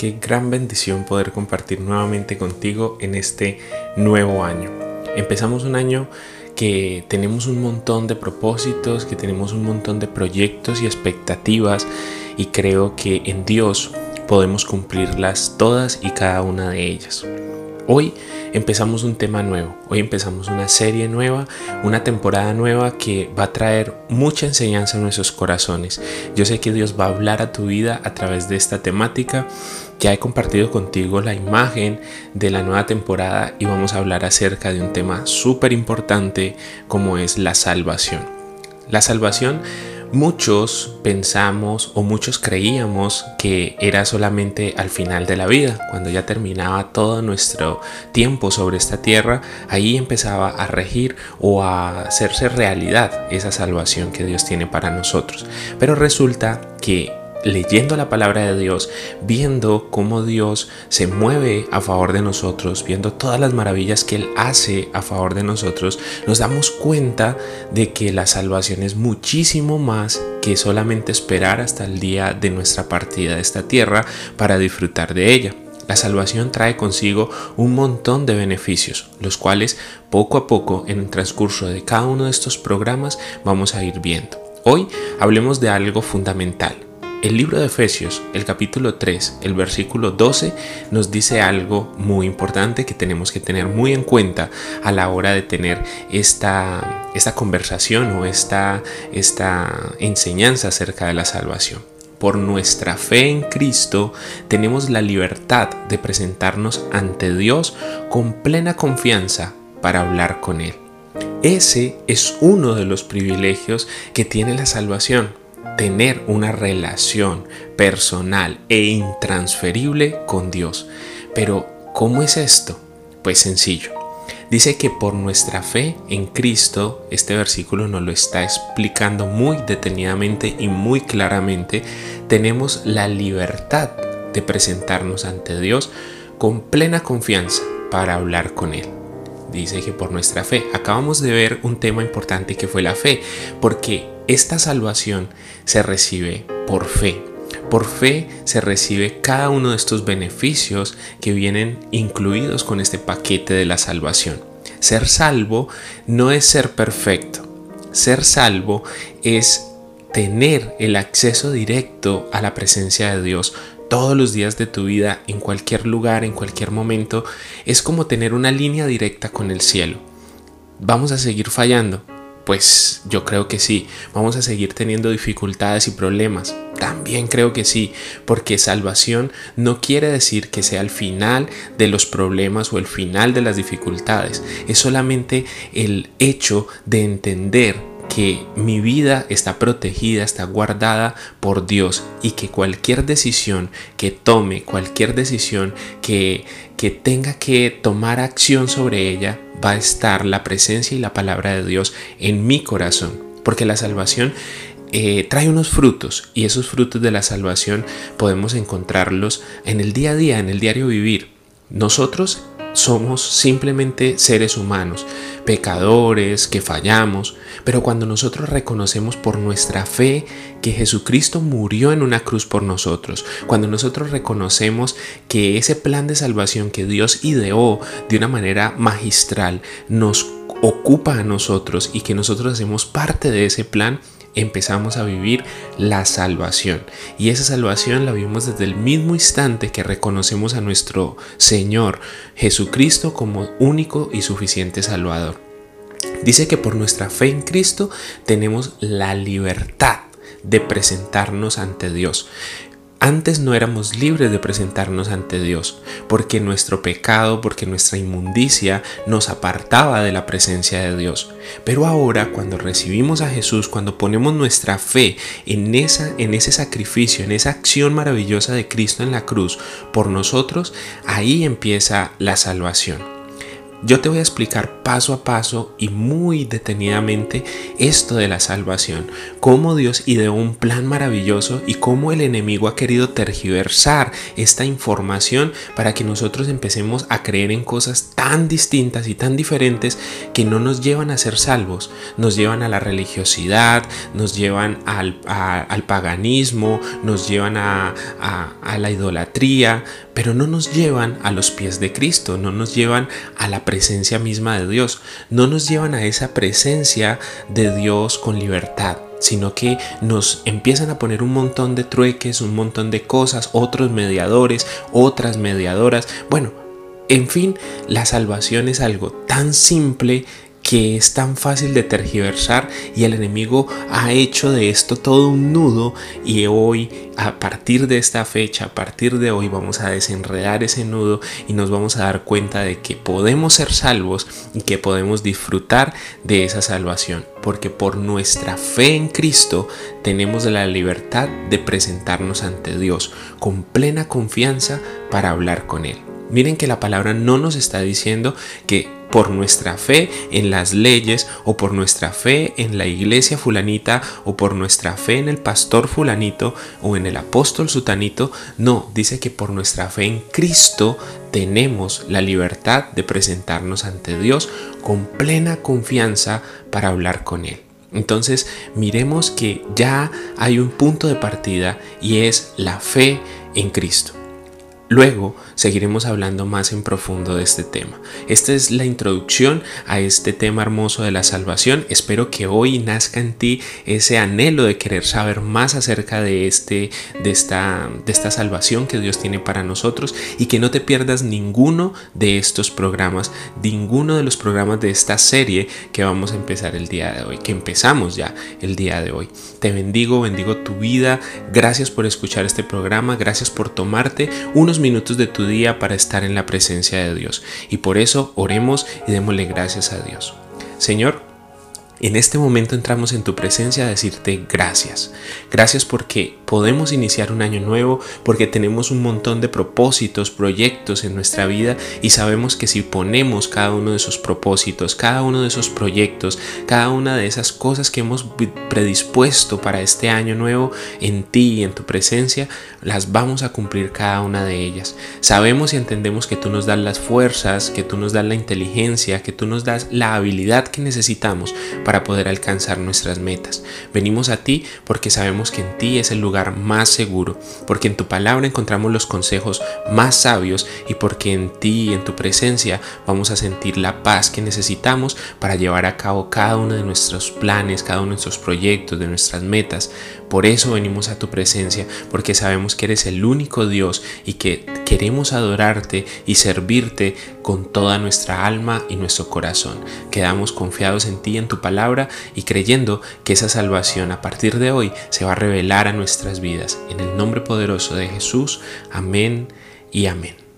Qué gran bendición poder compartir nuevamente contigo en este nuevo año. Empezamos un año que tenemos un montón de propósitos, que tenemos un montón de proyectos y expectativas y creo que en Dios podemos cumplirlas todas y cada una de ellas. Hoy empezamos un tema nuevo, hoy empezamos una serie nueva, una temporada nueva que va a traer mucha enseñanza a nuestros corazones. Yo sé que Dios va a hablar a tu vida a través de esta temática. Ya he compartido contigo la imagen de la nueva temporada y vamos a hablar acerca de un tema súper importante como es la salvación. La salvación Muchos pensamos o muchos creíamos que era solamente al final de la vida, cuando ya terminaba todo nuestro tiempo sobre esta tierra, ahí empezaba a regir o a hacerse realidad esa salvación que Dios tiene para nosotros. Pero resulta que leyendo la palabra de Dios, viendo cómo Dios se mueve a favor de nosotros, viendo todas las maravillas que Él hace a favor de nosotros, nos damos cuenta de que la salvación es muchísimo más que solamente esperar hasta el día de nuestra partida de esta tierra para disfrutar de ella. La salvación trae consigo un montón de beneficios, los cuales poco a poco en el transcurso de cada uno de estos programas vamos a ir viendo. Hoy hablemos de algo fundamental, el libro de Efesios, el capítulo 3, el versículo 12, nos dice algo muy importante que tenemos que tener muy en cuenta a la hora de tener esta, esta conversación o esta, esta enseñanza acerca de la salvación. Por nuestra fe en Cristo tenemos la libertad de presentarnos ante Dios con plena confianza para hablar con Él. Ese es uno de los privilegios que tiene la salvación tener una relación personal e intransferible con Dios. Pero, ¿cómo es esto? Pues sencillo. Dice que por nuestra fe en Cristo, este versículo nos lo está explicando muy detenidamente y muy claramente, tenemos la libertad de presentarnos ante Dios con plena confianza para hablar con Él dice que por nuestra fe. Acabamos de ver un tema importante que fue la fe, porque esta salvación se recibe por fe. Por fe se recibe cada uno de estos beneficios que vienen incluidos con este paquete de la salvación. Ser salvo no es ser perfecto. Ser salvo es tener el acceso directo a la presencia de Dios todos los días de tu vida, en cualquier lugar, en cualquier momento, es como tener una línea directa con el cielo. ¿Vamos a seguir fallando? Pues yo creo que sí. ¿Vamos a seguir teniendo dificultades y problemas? También creo que sí, porque salvación no quiere decir que sea el final de los problemas o el final de las dificultades. Es solamente el hecho de entender que mi vida está protegida, está guardada por Dios y que cualquier decisión que tome, cualquier decisión que, que tenga que tomar acción sobre ella, va a estar la presencia y la palabra de Dios en mi corazón. Porque la salvación eh, trae unos frutos y esos frutos de la salvación podemos encontrarlos en el día a día, en el diario vivir. Nosotros somos simplemente seres humanos, pecadores, que fallamos, pero cuando nosotros reconocemos por nuestra fe que Jesucristo murió en una cruz por nosotros, cuando nosotros reconocemos que ese plan de salvación que Dios ideó de una manera magistral nos ocupa a nosotros y que nosotros hacemos parte de ese plan, empezamos a vivir la salvación. Y esa salvación la vivimos desde el mismo instante que reconocemos a nuestro Señor Jesucristo como único y suficiente Salvador. Dice que por nuestra fe en Cristo tenemos la libertad de presentarnos ante Dios. Antes no éramos libres de presentarnos ante Dios, porque nuestro pecado, porque nuestra inmundicia nos apartaba de la presencia de Dios. Pero ahora, cuando recibimos a Jesús, cuando ponemos nuestra fe en, esa, en ese sacrificio, en esa acción maravillosa de Cristo en la cruz por nosotros, ahí empieza la salvación. Yo te voy a explicar paso a paso y muy detenidamente esto de la salvación, cómo Dios ideó un plan maravilloso y cómo el enemigo ha querido tergiversar esta información para que nosotros empecemos a creer en cosas tan distintas y tan diferentes que no nos llevan a ser salvos, nos llevan a la religiosidad, nos llevan al, paganismo, nos llevan a, la idolatría, pero no nos llevan a los pies de Cristo, no nos llevan a la presencia misma de Dios, no nos llevan a esa presencia de Dios con libertad sino que nos empiezan a poner un montón de trueques, un montón de cosas, otros mediadores, otras mediadoras. Bueno, en fin, la salvación es algo tan simple que es tan fácil de tergiversar y el enemigo ha hecho de esto todo un nudo y hoy a partir de esta fecha, a partir de hoy vamos a desenredar ese nudo y nos vamos a dar cuenta de que podemos ser salvos y que podemos disfrutar de esa salvación, porque por nuestra fe en Cristo tenemos la libertad de presentarnos ante Dios con plena confianza para hablar con Él. Miren que la palabra no nos está diciendo que por nuestra fe en las leyes o por nuestra fe en la iglesia fulanita o por nuestra fe en el pastor fulanito o en el apóstol sutanito. No, dice que por nuestra fe en Cristo tenemos la libertad de presentarnos ante Dios con plena confianza para hablar con Él. Entonces miremos que ya hay un punto de partida y es la fe en Cristo. Luego seguiremos hablando más en profundo de este tema. Esta es la introducción a este tema hermoso de la salvación. Espero que hoy nazca en ti ese anhelo de querer saber más acerca de, este, de, esta, de esta salvación que Dios tiene para nosotros y que no te pierdas ninguno de estos programas, ninguno de los programas de esta serie que vamos a empezar el día de hoy, que empezamos ya el día de hoy. Te bendigo, bendigo tu vida. Gracias por escuchar este programa, gracias por tomarte unos minutos de tu día para estar en la presencia de Dios. Y por eso oremos y démosle gracias a Dios. Señor, en este momento entramos en tu presencia a decirte gracias. Gracias porque podemos iniciar un año nuevo, porque tenemos un montón de propósitos, proyectos en nuestra vida y sabemos que si ponemos cada uno de esos propósitos, cada uno de esos proyectos, cada una de esas cosas que hemos predispuesto para este año nuevo en ti y en tu presencia, las vamos a cumplir cada una de ellas. Sabemos y entendemos que tú nos das las fuerzas, que tú nos das la inteligencia, que tú nos das la habilidad que necesitamos para poder alcanzar nuestras metas. Venimos a ti porque sabemos que en ti es el lugar más seguro, porque en tu palabra encontramos los consejos más sabios y porque en ti y en tu presencia vamos a sentir la paz que necesitamos para llevar a cabo cada uno de nuestros planes, cada uno de nuestros proyectos, de nuestras metas. Por eso venimos a tu presencia, porque sabemos que eres el único Dios y que queremos adorarte y servirte con toda nuestra alma y nuestro corazón. Quedamos confiados en ti, en tu palabra y creyendo que esa salvación a partir de hoy se va a revelar a nuestras vidas. En el nombre poderoso de Jesús, amén y amén.